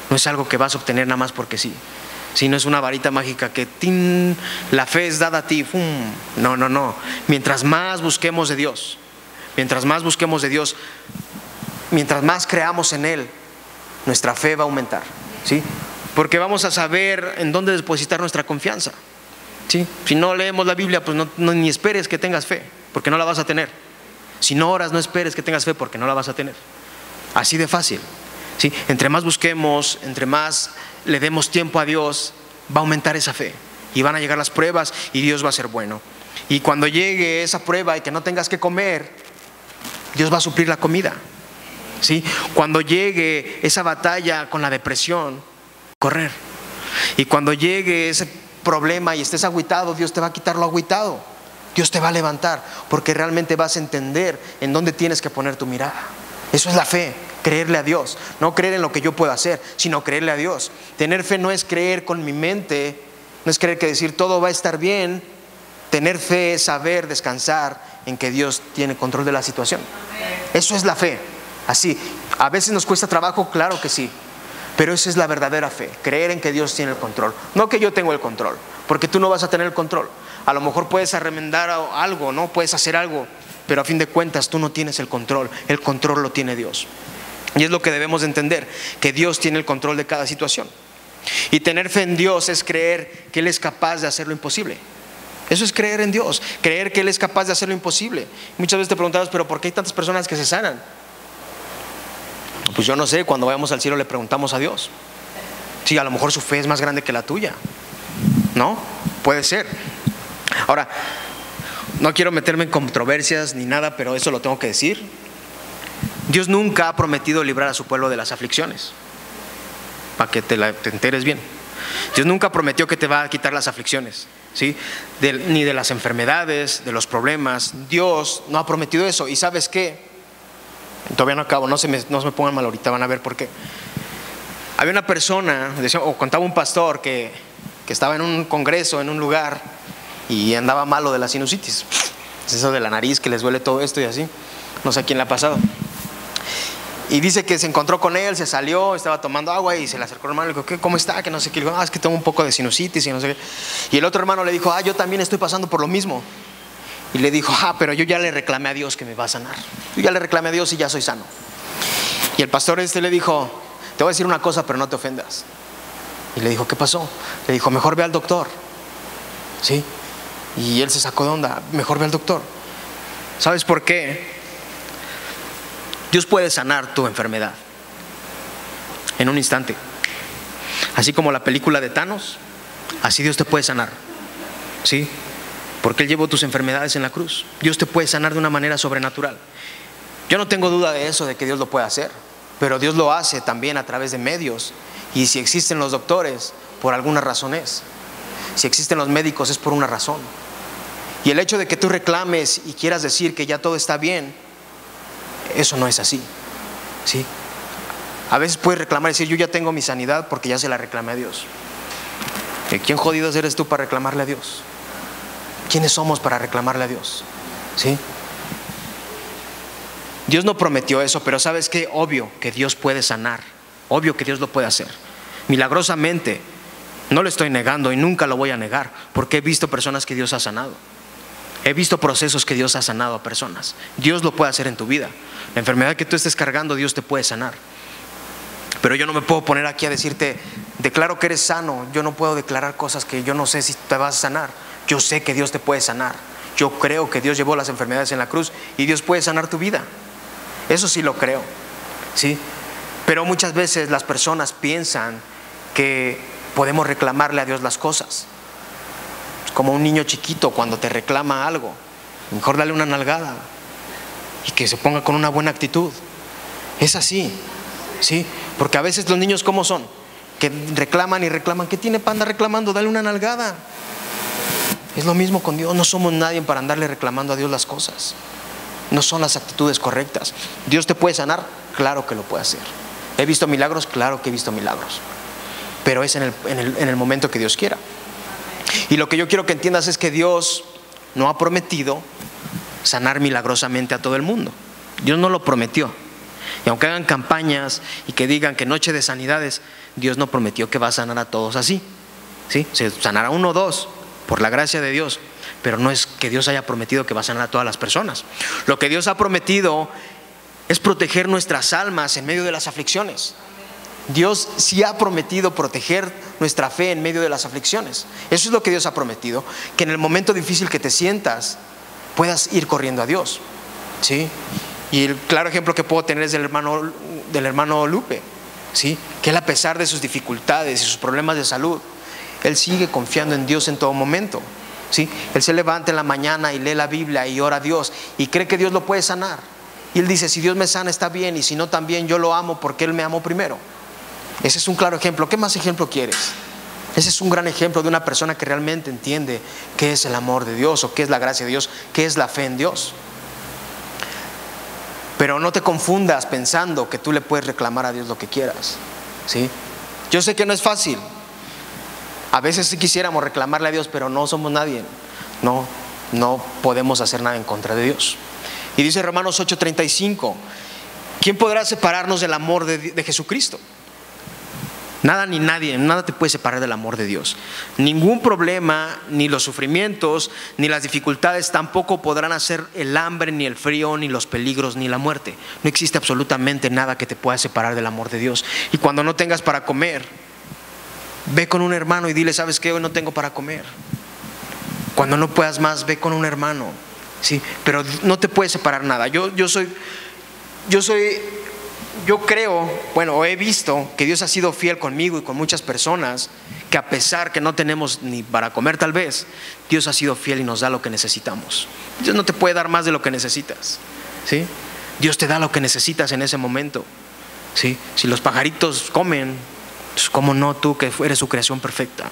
no es algo que vas a obtener nada más porque sí, si no es una varita mágica que la fe es dada a ti, no, no, no. Mientras más busquemos de Dios, mientras más busquemos de Dios, mientras más creamos en Él, nuestra fe va a aumentar, ¿sí? Porque vamos a saber en dónde depositar nuestra confianza. ¿sí? Si no leemos la Biblia, pues no, ni esperes que tengas fe porque no la vas a tener. Si no oras, no esperes que tengas fe porque no la vas a tener. Así de fácil. ¿sí? Entre más busquemos, entre más le demos tiempo a Dios, va a aumentar esa fe. Y van a llegar las pruebas y Dios va a ser bueno. Y cuando llegue esa prueba y que no tengas que comer, Dios va a suplir la comida. ¿sí? Cuando llegue esa batalla con la depresión, correr. Y cuando llegue ese problema y estés agüitado, Dios te va a quitar lo agüitado. Dios te va a levantar porque realmente vas a entender en dónde tienes que poner tu mirada. Eso es la fe, creerle a Dios. No creer en lo que yo puedo hacer, sino creerle a Dios. Tener fe no es creer con mi mente, no es creer que decir todo va a estar bien. Tener fe es saber descansar en que Dios tiene control de la situación. Eso es la fe. Así, a veces nos cuesta trabajo, claro que sí, pero esa es la verdadera fe, creer en que Dios tiene el control, no que yo tengo el control, porque tú no vas a tener el control. A lo mejor puedes arremendar algo, ¿no? Puedes hacer algo, pero a fin de cuentas tú no tienes el control, el control lo tiene Dios. Y es lo que debemos entender, que Dios tiene el control de cada situación. Y tener fe en Dios es creer que Él es capaz de hacer lo imposible. Eso es creer en Dios, creer que Él es capaz de hacer lo imposible. Muchas veces te preguntabas, pero ¿por qué hay tantas personas que se sanan? Pues yo no sé, cuando vayamos al cielo le preguntamos a Dios. Sí, a lo mejor su fe es más grande que la tuya. ¿No? Puede ser. Ahora, no quiero meterme en controversias ni nada, pero eso lo tengo que decir. Dios nunca ha prometido librar a su pueblo de las aflicciones, para que te, la, enteres bien. Dios nunca prometió que te va a quitar las aflicciones. ¿sí? ni de las enfermedades, de los problemas. Dios no ha prometido eso. ¿Y sabes qué? Todavía no acabo, no se me, no se me pongan mal ahorita, van a ver por qué. Había una persona, o contaba un pastor, que, que estaba en un congreso, en un lugar, y andaba malo de la sinusitis. Es eso de la nariz que les duele todo esto y así. No sé quién le ha pasado. Y dice que se encontró con él, se salió, estaba tomando agua y se le acercó al hermano y le dijo, ¿cómo está? Que no sé qué. Dijo, ah, es que tengo un poco de sinusitis y no sé qué. Y el otro hermano le dijo, ah, yo también estoy pasando por lo mismo. Y le dijo, ah, pero yo ya le reclamé a Dios que me va a sanar. Yo ya le reclamé a Dios y ya soy sano. Y el pastor este le dijo, te voy a decir una cosa, pero no te ofendas. Y le dijo, ¿qué pasó? Le dijo, mejor ve al doctor. ¿Sí? Y él se sacó de onda, mejor ve al doctor. ¿Sabes por qué? Dios puede sanar tu enfermedad en un instante. Así como la película de Thanos, así Dios te puede sanar. ¿Sí? Porque Él llevó tus enfermedades en la cruz. Dios te puede sanar de una manera sobrenatural. Yo no tengo duda de eso, de que Dios lo puede hacer. Pero Dios lo hace también a través de medios. Y si existen los doctores, por alguna razón es. Si existen los médicos, es por una razón. Y el hecho de que tú reclames y quieras decir que ya todo está bien, eso no es así. ¿Sí? A veces puedes reclamar y decir, yo ya tengo mi sanidad porque ya se la reclamé a Dios. ¿Quién jodido eres tú para reclamarle a Dios? ¿Quiénes somos para reclamarle a Dios? ¿Sí? Dios no prometió eso, pero sabes qué, obvio que Dios puede sanar, obvio que Dios lo puede hacer. Milagrosamente, no lo estoy negando y nunca lo voy a negar, porque he visto personas que Dios ha sanado. He visto procesos que Dios ha sanado a personas. Dios lo puede hacer en tu vida. La enfermedad que tú estés cargando, Dios te puede sanar. Pero yo no me puedo poner aquí a decirte, declaro que eres sano. Yo no puedo declarar cosas que yo no sé si te vas a sanar. Yo sé que Dios te puede sanar. Yo creo que Dios llevó las enfermedades en la cruz y Dios puede sanar tu vida. Eso sí lo creo. ¿Sí? Pero muchas veces las personas piensan que podemos reclamarle a Dios las cosas como un niño chiquito cuando te reclama algo. Mejor dale una nalgada y que se ponga con una buena actitud. Es así, ¿sí? Porque a veces los niños, ¿cómo son? Que reclaman y reclaman. ¿Qué tiene panda reclamando? Dale una nalgada. Es lo mismo con Dios. No somos nadie para andarle reclamando a Dios las cosas. No son las actitudes correctas. ¿Dios te puede sanar? Claro que lo puede hacer. ¿He visto milagros? Claro que he visto milagros. Pero es en el, en el, en el momento que Dios quiera. Y lo que yo quiero que entiendas es que Dios no ha prometido sanar milagrosamente a todo el mundo. Dios no lo prometió. Y aunque hagan campañas y que digan que noche de sanidades, Dios no prometió que va a sanar a todos así. ¿Sí? Se sanará uno o dos, por la gracia de Dios. Pero no es que Dios haya prometido que va a sanar a todas las personas. Lo que Dios ha prometido es proteger nuestras almas en medio de las aflicciones. Dios sí ha prometido proteger nuestra fe en medio de las aflicciones. Eso es lo que Dios ha prometido, que en el momento difícil que te sientas puedas ir corriendo a Dios. ¿Sí? Y el claro ejemplo que puedo tener es del hermano, del hermano Lupe, ¿sí? que a pesar de sus dificultades y sus problemas de salud, él sigue confiando en Dios en todo momento. ¿sí? Él se levanta en la mañana y lee la Biblia y ora a Dios y cree que Dios lo puede sanar. Y él dice, si Dios me sana está bien y si no también yo lo amo porque Él me amó primero. Ese es un claro ejemplo. ¿Qué más ejemplo quieres? Ese es un gran ejemplo de una persona que realmente entiende qué es el amor de Dios o qué es la gracia de Dios, qué es la fe en Dios. Pero no te confundas pensando que tú le puedes reclamar a Dios lo que quieras. ¿sí? Yo sé que no es fácil. A veces sí quisiéramos reclamarle a Dios, pero no somos nadie. No, no podemos hacer nada en contra de Dios. Y dice Romanos 8:35, ¿quién podrá separarnos del amor de Jesucristo? Nada ni nadie, nada te puede separar del amor de Dios. Ningún problema, ni los sufrimientos, ni las dificultades tampoco podrán hacer el hambre, ni el frío, ni los peligros, ni la muerte. No existe absolutamente nada que te pueda separar del amor de Dios. Y cuando no tengas para comer, ve con un hermano y dile, ¿sabes qué? Hoy no tengo para comer. Cuando no puedas más, ve con un hermano. Sí, pero no te puede separar nada. Yo, yo soy, yo soy yo creo, bueno, he visto que Dios ha sido fiel conmigo y con muchas personas, que a pesar que no tenemos ni para comer tal vez, Dios ha sido fiel y nos da lo que necesitamos. Dios no te puede dar más de lo que necesitas, ¿sí? Dios te da lo que necesitas en ese momento, ¿sí? Si los pajaritos comen, pues, ¿cómo no tú que eres su creación perfecta?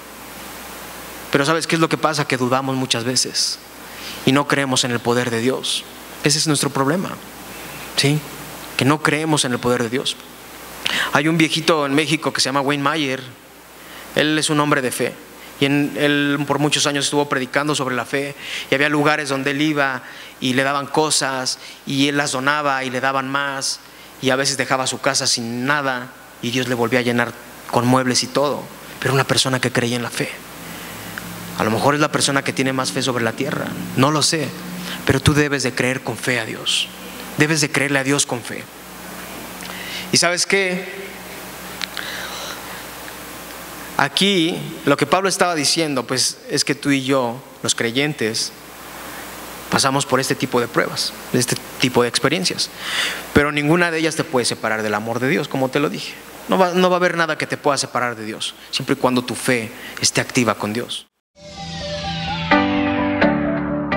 Pero ¿sabes qué es lo que pasa? Que dudamos muchas veces y no creemos en el poder de Dios. Ese es nuestro problema. ¿Sí? Que no creemos en el poder de Dios. Hay un viejito en México que se llama Wayne Mayer. Él es un hombre de fe. Y él por muchos años estuvo predicando sobre la fe. Y había lugares donde él iba y le daban cosas y él las donaba y le daban más. Y a veces dejaba su casa sin nada y Dios le volvía a llenar con muebles y todo. Pero una persona que creía en la fe. A lo mejor es la persona que tiene más fe sobre la tierra. No lo sé. Pero tú debes de creer con fe a Dios. Debes de creerle a Dios con fe. Y sabes qué? Aquí lo que Pablo estaba diciendo, pues es que tú y yo, los creyentes, pasamos por este tipo de pruebas, este tipo de experiencias. Pero ninguna de ellas te puede separar del amor de Dios, como te lo dije. No va, no va a haber nada que te pueda separar de Dios, siempre y cuando tu fe esté activa con Dios.